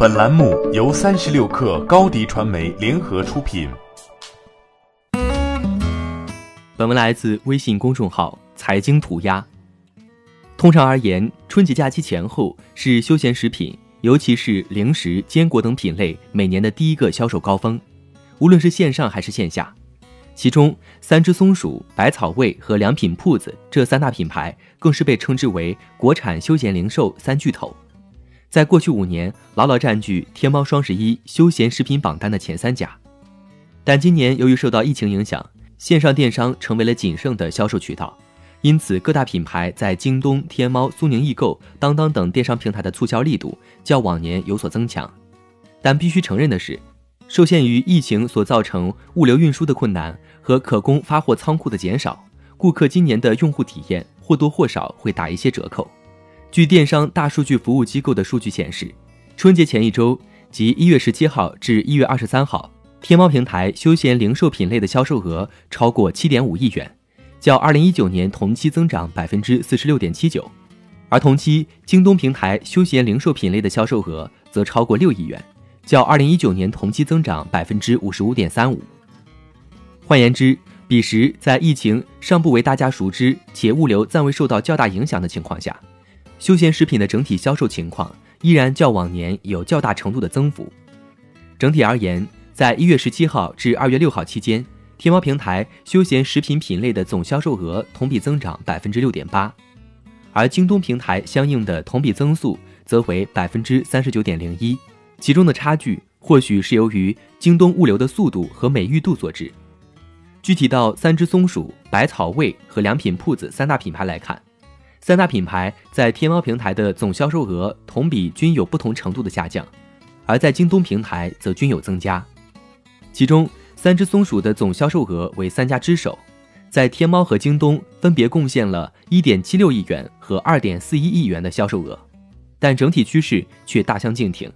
本栏目由三十六氪高低传媒联合出品。本文来自微信公众号“财经涂鸦”。通常而言，春节假期前后是休闲食品，尤其是零食、坚果等品类每年的第一个销售高峰，无论是线上还是线下。其中，三只松鼠、百草味和良品铺子这三大品牌更是被称之为国产休闲零售三巨头，在过去五年牢牢占据天猫双十一休闲食品榜单的前三甲。但今年由于受到疫情影响，线上电商成为了仅剩的销售渠道，因此各大品牌在京东、天猫、苏宁易购、当当等电商平台的促销力度较往年有所增强。但必须承认的是。受限于疫情所造成物流运输的困难和可供发货仓库的减少，顾客今年的用户体验或多或少会打一些折扣。据电商大数据服务机构的数据显示，春节前一周，即一月十七号至一月二十三号，天猫平台休闲零售品类的销售额超过七点五亿元，较二零一九年同期增长百分之四十六点七九，而同期京东平台休闲零售品类的销售额则超过六亿元。较二零一九年同期增长百分之五十五点三五。换言之，彼时在疫情尚不为大家熟知且物流暂未受到较大影响的情况下，休闲食品的整体销售情况依然较往年有较大程度的增幅。整体而言，在一月十七号至二月六号期间，天猫平台休闲食品品类的总销售额同比增长百分之六点八，而京东平台相应的同比增速则为百分之三十九点零一。其中的差距或许是由于京东物流的速度和美誉度所致。具体到三只松鼠、百草味和良品铺子三大品牌来看，三大品牌在天猫平台的总销售额同比均有不同程度的下降，而在京东平台则均有增加。其中，三只松鼠的总销售额为三家之首，在天猫和京东分别贡献了1.76亿元和2.41亿元的销售额，但整体趋势却大相径庭。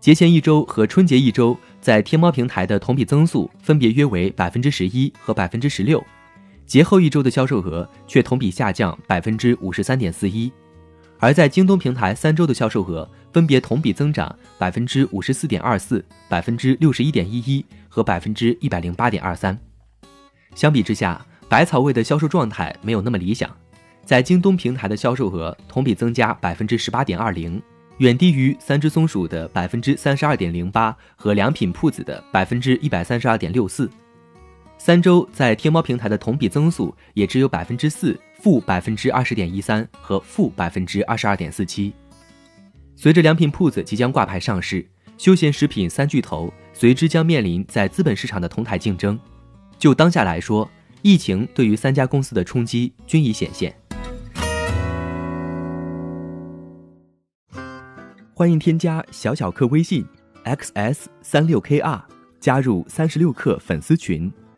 节前一周和春节一周，在天猫平台的同比增速分别约为百分之十一和百分之十六，节后一周的销售额却同比下降百分之五十三点四一，而在京东平台三周的销售额分别同比增长百分之五十四点二四、百分之六十一点一一和百分之一百零八点二三。相比之下，百草味的销售状态没有那么理想，在京东平台的销售额同比增加百分之十八点二零。远低于三只松鼠的百分之三十二点零八和良品铺子的百分之一百三十二点六四，三周在天猫平台的同比增速也只有百分之四、负百分之二十点一三和负百分之二十二点四七。随着良品铺子即将挂牌上市，休闲食品三巨头随之将面临在资本市场的同台竞争。就当下来说，疫情对于三家公司的冲击均已显现。欢迎添加小小客微信，xs 三六 kr，加入三十六氪粉丝群。